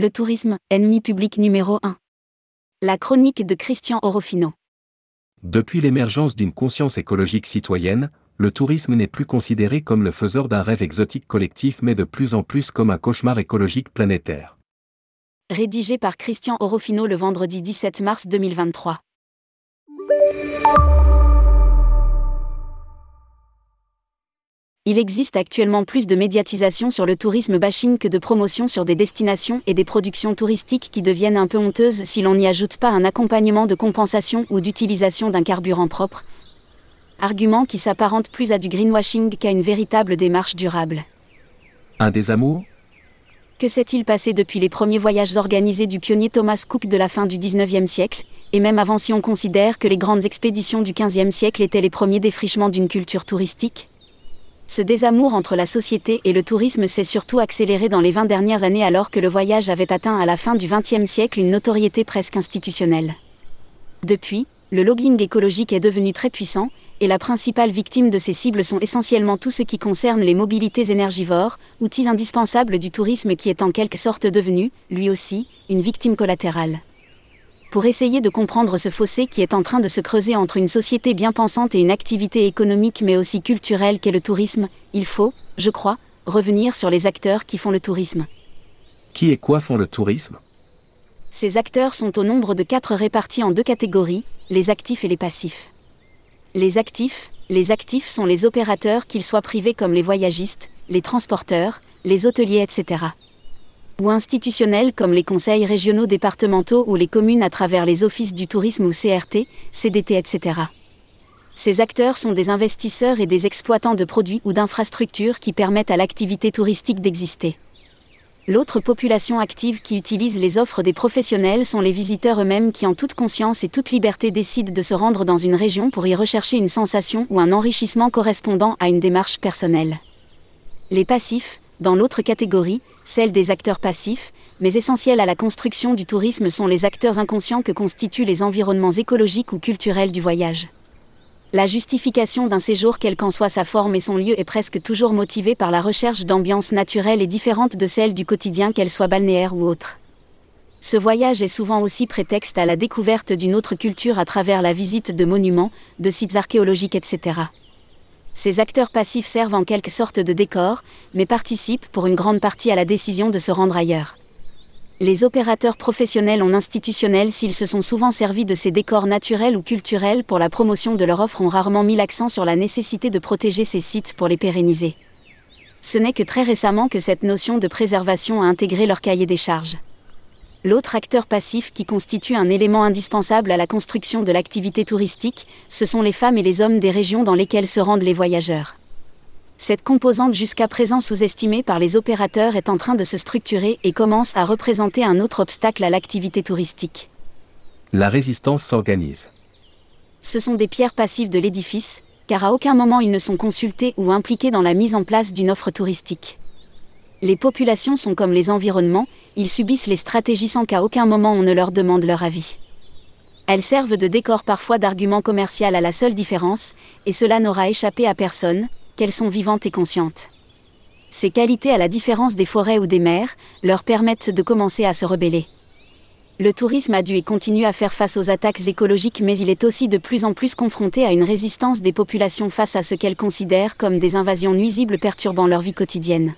Le tourisme, ennemi public numéro 1. La chronique de Christian Orofino. Depuis l'émergence d'une conscience écologique citoyenne, le tourisme n'est plus considéré comme le faiseur d'un rêve exotique collectif mais de plus en plus comme un cauchemar écologique planétaire. Rédigé par Christian Orofino le vendredi 17 mars 2023. Il existe actuellement plus de médiatisation sur le tourisme bashing que de promotion sur des destinations et des productions touristiques qui deviennent un peu honteuses si l'on n'y ajoute pas un accompagnement de compensation ou d'utilisation d'un carburant propre. Argument qui s'apparente plus à du greenwashing qu'à une véritable démarche durable. Un désamour Que s'est-il passé depuis les premiers voyages organisés du pionnier Thomas Cook de la fin du 19e siècle, et même avant si on considère que les grandes expéditions du 15e siècle étaient les premiers défrichements d'une culture touristique? Ce désamour entre la société et le tourisme s'est surtout accéléré dans les 20 dernières années alors que le voyage avait atteint à la fin du XXe siècle une notoriété presque institutionnelle. Depuis, le lobbying écologique est devenu très puissant, et la principale victime de ces cibles sont essentiellement tout ce qui concerne les mobilités énergivores, outils indispensables du tourisme qui est en quelque sorte devenu, lui aussi, une victime collatérale pour essayer de comprendre ce fossé qui est en train de se creuser entre une société bien pensante et une activité économique mais aussi culturelle qu'est le tourisme, il faut, je crois, revenir sur les acteurs qui font le tourisme. Qui et quoi font le tourisme? Ces acteurs sont au nombre de quatre répartis en deux catégories, les actifs et les passifs. Les actifs, les actifs sont les opérateurs qu'ils soient privés comme les voyagistes, les transporteurs, les hôteliers, etc ou institutionnels comme les conseils régionaux départementaux ou les communes à travers les offices du tourisme ou CRT, CDT, etc. Ces acteurs sont des investisseurs et des exploitants de produits ou d'infrastructures qui permettent à l'activité touristique d'exister. L'autre population active qui utilise les offres des professionnels sont les visiteurs eux-mêmes qui en toute conscience et toute liberté décident de se rendre dans une région pour y rechercher une sensation ou un enrichissement correspondant à une démarche personnelle. Les passifs, dans l'autre catégorie, celle des acteurs passifs, mais essentiels à la construction du tourisme sont les acteurs inconscients que constituent les environnements écologiques ou culturels du voyage. La justification d'un séjour quelle qu'en soit sa forme et son lieu est presque toujours motivée par la recherche d'ambiances naturelles et différentes de celles du quotidien qu'elles soient balnéaires ou autres. Ce voyage est souvent aussi prétexte à la découverte d'une autre culture à travers la visite de monuments, de sites archéologiques, etc. Ces acteurs passifs servent en quelque sorte de décor, mais participent pour une grande partie à la décision de se rendre ailleurs. Les opérateurs professionnels ou institutionnels, s'ils se sont souvent servis de ces décors naturels ou culturels pour la promotion de leur offre, ont rarement mis l'accent sur la nécessité de protéger ces sites pour les pérenniser. Ce n'est que très récemment que cette notion de préservation a intégré leur cahier des charges. L'autre acteur passif qui constitue un élément indispensable à la construction de l'activité touristique, ce sont les femmes et les hommes des régions dans lesquelles se rendent les voyageurs. Cette composante jusqu'à présent sous-estimée par les opérateurs est en train de se structurer et commence à représenter un autre obstacle à l'activité touristique. La résistance s'organise. Ce sont des pierres passives de l'édifice, car à aucun moment ils ne sont consultés ou impliqués dans la mise en place d'une offre touristique. Les populations sont comme les environnements, ils subissent les stratégies sans qu'à aucun moment on ne leur demande leur avis. Elles servent de décor parfois d'argument commercial à la seule différence, et cela n'aura échappé à personne, qu'elles sont vivantes et conscientes. Ces qualités, à la différence des forêts ou des mers, leur permettent de commencer à se rebeller. Le tourisme a dû et continue à faire face aux attaques écologiques, mais il est aussi de plus en plus confronté à une résistance des populations face à ce qu'elles considèrent comme des invasions nuisibles perturbant leur vie quotidienne.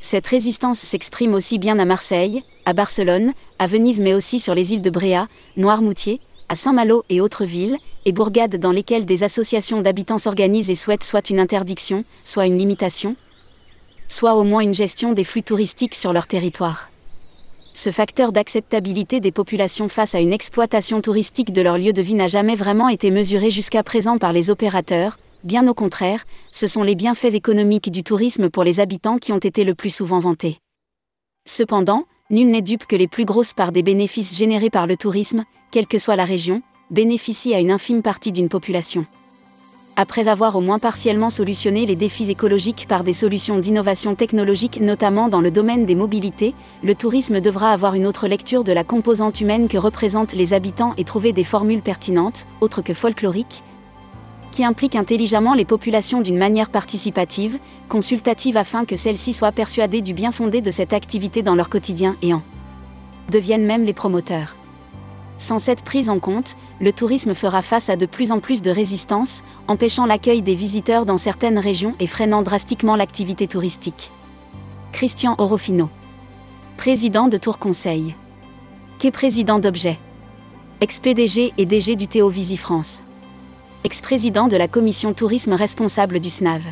Cette résistance s'exprime aussi bien à Marseille, à Barcelone, à Venise mais aussi sur les îles de Bréa, Noirmoutier, à Saint-Malo et autres villes, et bourgades dans lesquelles des associations d'habitants s'organisent et souhaitent soit une interdiction, soit une limitation, soit au moins une gestion des flux touristiques sur leur territoire. Ce facteur d'acceptabilité des populations face à une exploitation touristique de leur lieu de vie n'a jamais vraiment été mesuré jusqu'à présent par les opérateurs, bien au contraire, ce sont les bienfaits économiques du tourisme pour les habitants qui ont été le plus souvent vantés. Cependant, nul n'est dupe que les plus grosses parts des bénéfices générés par le tourisme, quelle que soit la région, bénéficient à une infime partie d'une population. Après avoir au moins partiellement solutionné les défis écologiques par des solutions d'innovation technologique notamment dans le domaine des mobilités, le tourisme devra avoir une autre lecture de la composante humaine que représentent les habitants et trouver des formules pertinentes, autres que folkloriques, implique intelligemment les populations d'une manière participative, consultative afin que celles-ci soient persuadées du bien fondé de cette activité dans leur quotidien et en deviennent même les promoteurs. Sans cette prise en compte, le tourisme fera face à de plus en plus de résistance, empêchant l'accueil des visiteurs dans certaines régions et freinant drastiquement l'activité touristique. Christian Orofino. Président de Tour Conseil. Qu'est président d'Objet? Ex-PDG et DG du Théo France. Ex-président de la commission tourisme responsable du SNAV.